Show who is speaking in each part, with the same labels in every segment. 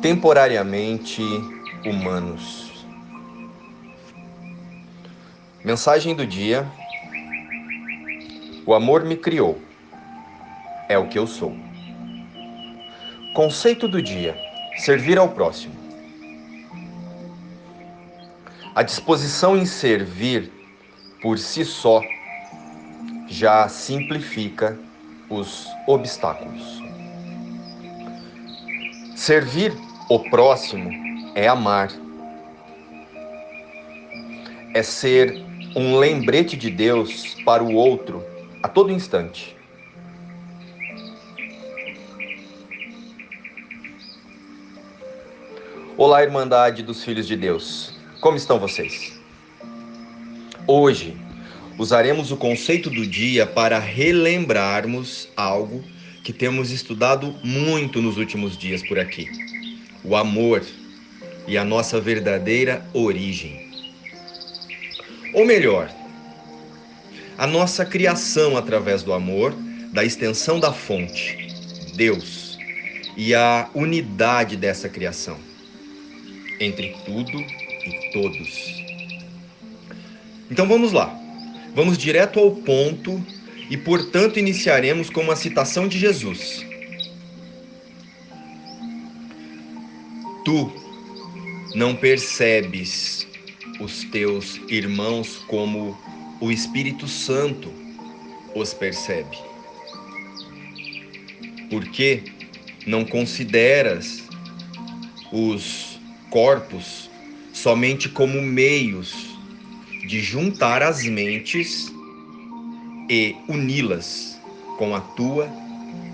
Speaker 1: temporariamente humanos. Mensagem do dia: O amor me criou, é o que eu sou. Conceito do dia: servir ao próximo. A disposição em servir por si só já simplifica os obstáculos. Servir o próximo é amar, é ser um lembrete de Deus para o outro a todo instante. Olá, Irmandade dos Filhos de Deus, como estão vocês? Hoje usaremos o conceito do dia para relembrarmos algo que temos estudado muito nos últimos dias por aqui o amor e a nossa verdadeira origem. Ou melhor, a nossa criação através do amor, da extensão da fonte, Deus, e a unidade dessa criação entre tudo e todos. Então vamos lá. Vamos direto ao ponto e, portanto, iniciaremos com uma citação de Jesus. tu não percebes os teus irmãos como o Espírito Santo os percebe? Porque não consideras os corpos somente como meios de juntar as mentes e uni-las com a tua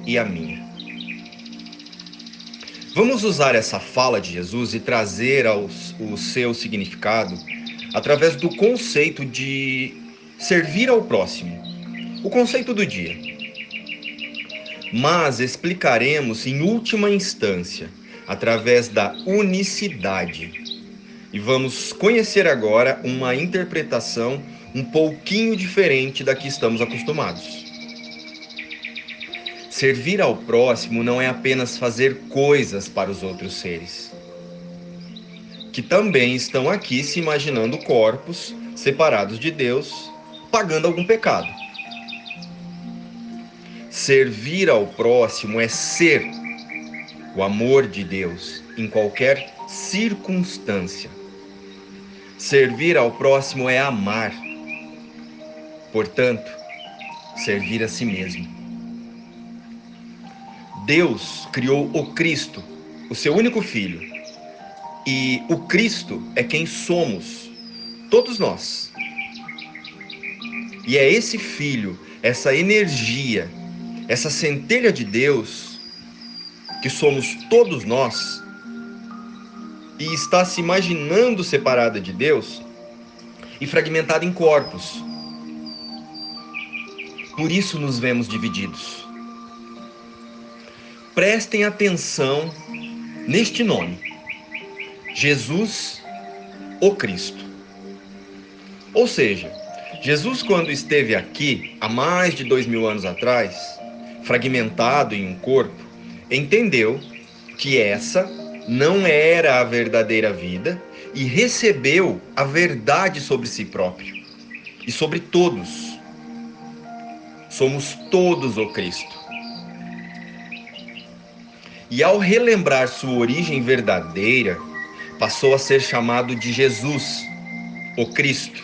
Speaker 1: e a minha. Vamos usar essa fala de Jesus e trazer aos, o seu significado através do conceito de servir ao próximo, o conceito do dia. Mas explicaremos em última instância através da unicidade. E vamos conhecer agora uma interpretação um pouquinho diferente da que estamos acostumados. Servir ao próximo não é apenas fazer coisas para os outros seres, que também estão aqui se imaginando corpos separados de Deus, pagando algum pecado. Servir ao próximo é ser o amor de Deus em qualquer circunstância. Servir ao próximo é amar. Portanto, servir a si mesmo. Deus criou o Cristo, o seu único filho. E o Cristo é quem somos, todos nós. E é esse filho, essa energia, essa centelha de Deus, que somos todos nós, e está se imaginando separada de Deus e fragmentada em corpos. Por isso nos vemos divididos prestem atenção neste nome: Jesus, o Cristo. Ou seja, Jesus, quando esteve aqui, há mais de dois mil anos atrás, fragmentado em um corpo, entendeu que essa não era a verdadeira vida e recebeu a verdade sobre si próprio e sobre todos. Somos todos o Cristo. E ao relembrar sua origem verdadeira, passou a ser chamado de Jesus, o Cristo.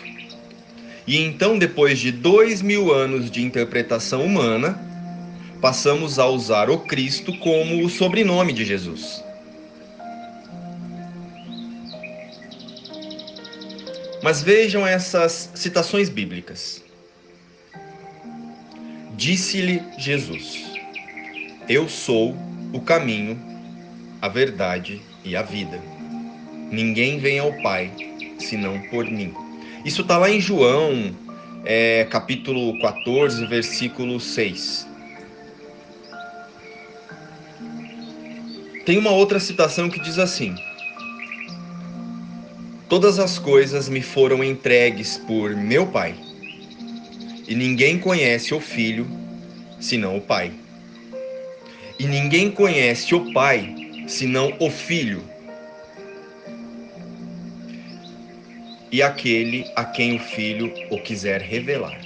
Speaker 1: E então, depois de dois mil anos de interpretação humana, passamos a usar o Cristo como o sobrenome de Jesus. Mas vejam essas citações bíblicas. Disse-lhe Jesus: Eu sou o caminho, a verdade e a vida. Ninguém vem ao Pai senão por mim. Isso está lá em João, é, capítulo 14, versículo 6. Tem uma outra citação que diz assim: Todas as coisas me foram entregues por meu Pai, e ninguém conhece o Filho senão o Pai e ninguém conhece o Pai senão o Filho. E aquele a quem o Filho o quiser revelar.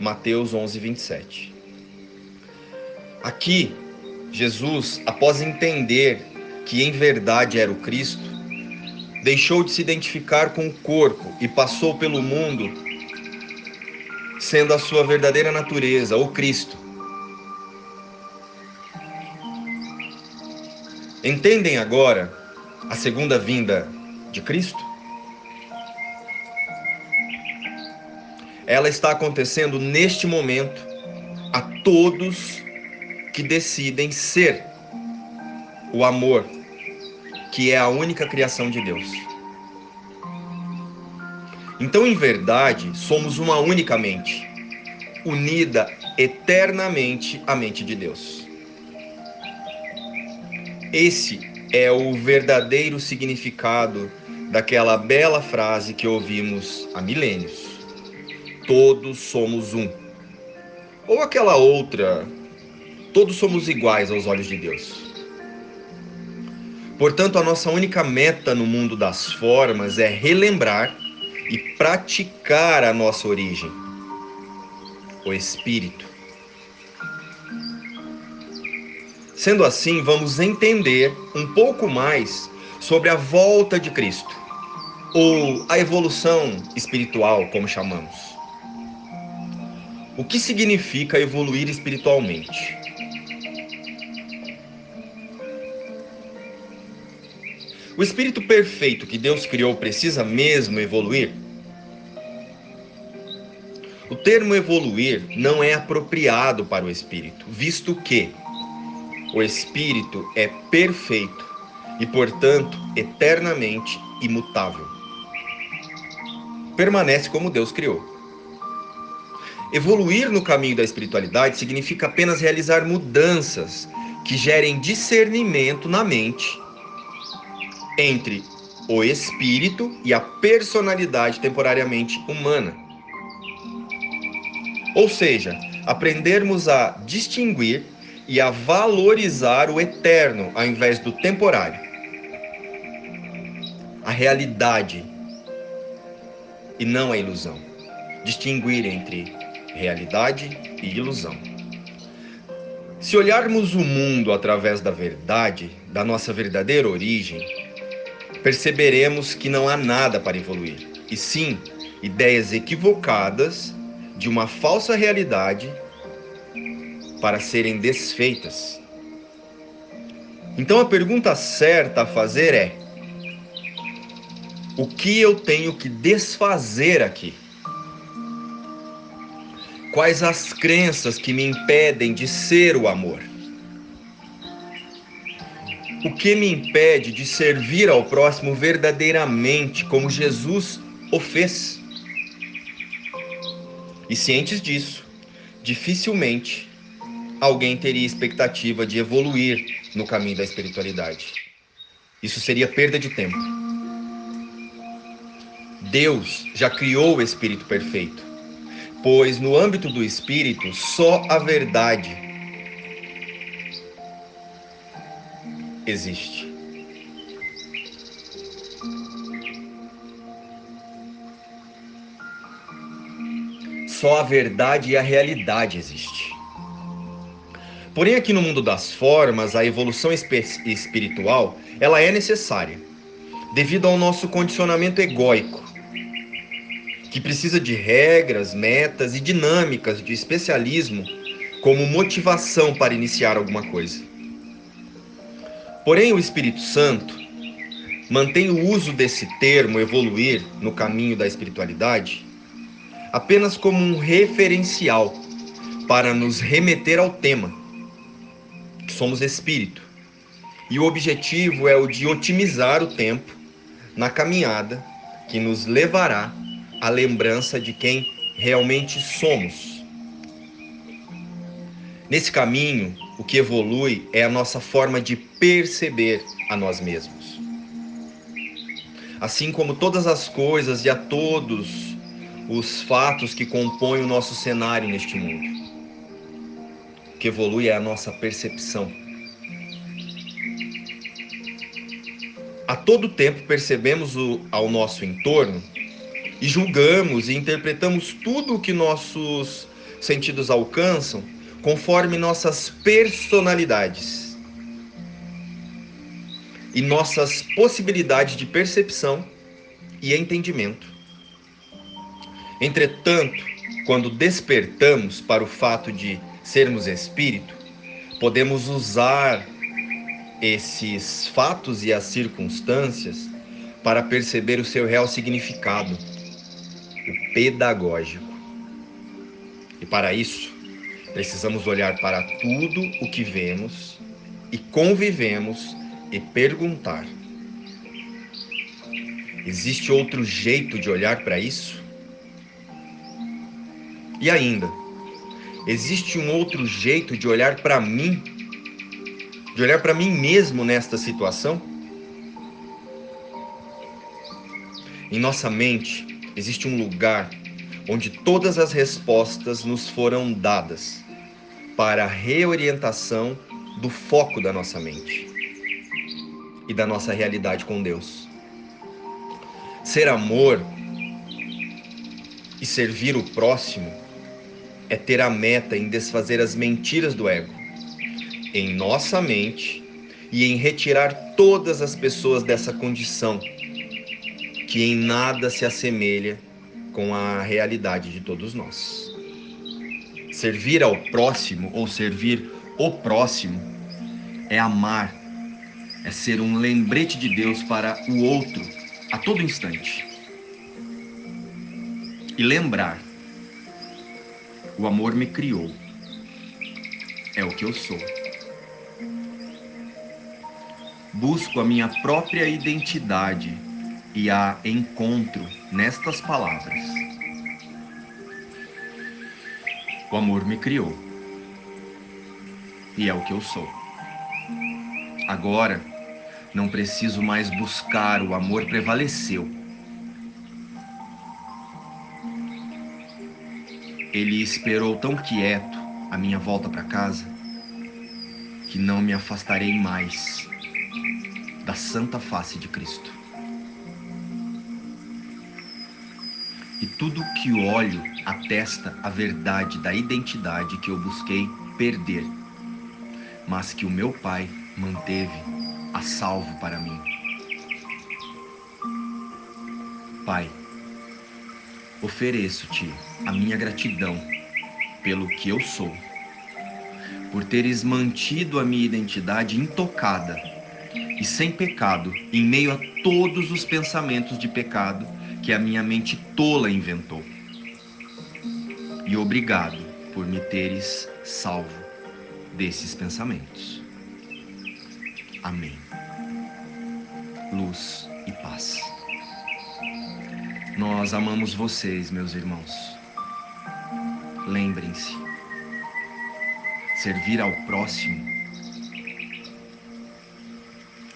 Speaker 1: Mateus 11, 27. Aqui, Jesus, após entender que em verdade era o Cristo, deixou de se identificar com o corpo e passou pelo mundo sendo a sua verdadeira natureza, o Cristo. Entendem agora a segunda vinda de Cristo? Ela está acontecendo neste momento a todos que decidem ser o amor, que é a única criação de Deus. Então, em verdade, somos uma única mente, unida eternamente à mente de Deus. Esse é o verdadeiro significado daquela bela frase que ouvimos há milênios: Todos somos um. Ou aquela outra: Todos somos iguais aos olhos de Deus. Portanto, a nossa única meta no mundo das formas é relembrar e praticar a nossa origem, o Espírito. Sendo assim, vamos entender um pouco mais sobre a volta de Cristo, ou a evolução espiritual, como chamamos. O que significa evoluir espiritualmente? O espírito perfeito que Deus criou precisa mesmo evoluir? O termo evoluir não é apropriado para o espírito, visto que o espírito é perfeito e, portanto, eternamente imutável. Permanece como Deus criou. Evoluir no caminho da espiritualidade significa apenas realizar mudanças que gerem discernimento na mente entre o espírito e a personalidade temporariamente humana. Ou seja, aprendermos a distinguir e a valorizar o eterno ao invés do temporário. A realidade e não a ilusão. Distinguir entre realidade e ilusão. Se olharmos o mundo através da verdade, da nossa verdadeira origem, perceberemos que não há nada para evoluir, e sim ideias equivocadas de uma falsa realidade para serem desfeitas. Então a pergunta certa a fazer é: o que eu tenho que desfazer aqui? Quais as crenças que me impedem de ser o amor? O que me impede de servir ao próximo verdadeiramente como Jesus o fez? E cientes disso, dificilmente alguém teria expectativa de evoluir no caminho da espiritualidade. Isso seria perda de tempo. Deus já criou o espírito perfeito, pois no âmbito do espírito só a verdade existe. Só a verdade e a realidade existe. Porém, aqui no mundo das formas, a evolução espiritual, ela é necessária, devido ao nosso condicionamento egóico, que precisa de regras, metas e dinâmicas de especialismo como motivação para iniciar alguma coisa. Porém, o Espírito Santo mantém o uso desse termo evoluir no caminho da espiritualidade apenas como um referencial para nos remeter ao tema, que somos espírito. E o objetivo é o de otimizar o tempo na caminhada que nos levará à lembrança de quem realmente somos. Nesse caminho, o que evolui é a nossa forma de perceber a nós mesmos. Assim como todas as coisas e a todos os fatos que compõem o nosso cenário neste mundo. O que evolui é a nossa percepção. A todo tempo percebemos o, ao nosso entorno e julgamos e interpretamos tudo o que nossos sentidos alcançam conforme nossas personalidades e nossas possibilidades de percepção e entendimento. Entretanto, quando despertamos para o fato de sermos espírito, podemos usar esses fatos e as circunstâncias para perceber o seu real significado, o pedagógico. E para isso, precisamos olhar para tudo o que vemos e convivemos e perguntar: existe outro jeito de olhar para isso? E ainda, existe um outro jeito de olhar para mim de olhar para mim mesmo nesta situação? Em nossa mente existe um lugar onde todas as respostas nos foram dadas para a reorientação do foco da nossa mente e da nossa realidade com Deus. Ser amor e servir o próximo é ter a meta em desfazer as mentiras do ego em nossa mente e em retirar todas as pessoas dessa condição que em nada se assemelha com a realidade de todos nós. Servir ao próximo ou servir o próximo é amar, é ser um lembrete de Deus para o outro a todo instante. E lembrar: o amor me criou, é o que eu sou busco a minha própria identidade e a encontro nestas palavras. O amor me criou e é o que eu sou. Agora, não preciso mais buscar, o amor prevaleceu. Ele esperou tão quieto a minha volta para casa que não me afastarei mais da santa face de Cristo. Tudo que olho atesta a verdade da identidade que eu busquei perder, mas que o meu Pai manteve a salvo para mim. Pai, ofereço-te a minha gratidão pelo que eu sou, por teres mantido a minha identidade intocada e sem pecado, em meio a todos os pensamentos de pecado que a minha mente tola inventou. E obrigado por me teres salvo desses pensamentos. Amém. Luz e paz. Nós amamos vocês, meus irmãos. Lembrem-se, servir ao próximo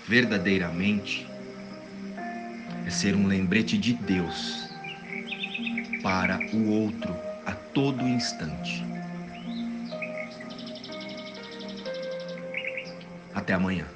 Speaker 1: verdadeiramente ser um lembrete de Deus para o outro a todo instante. Até amanhã.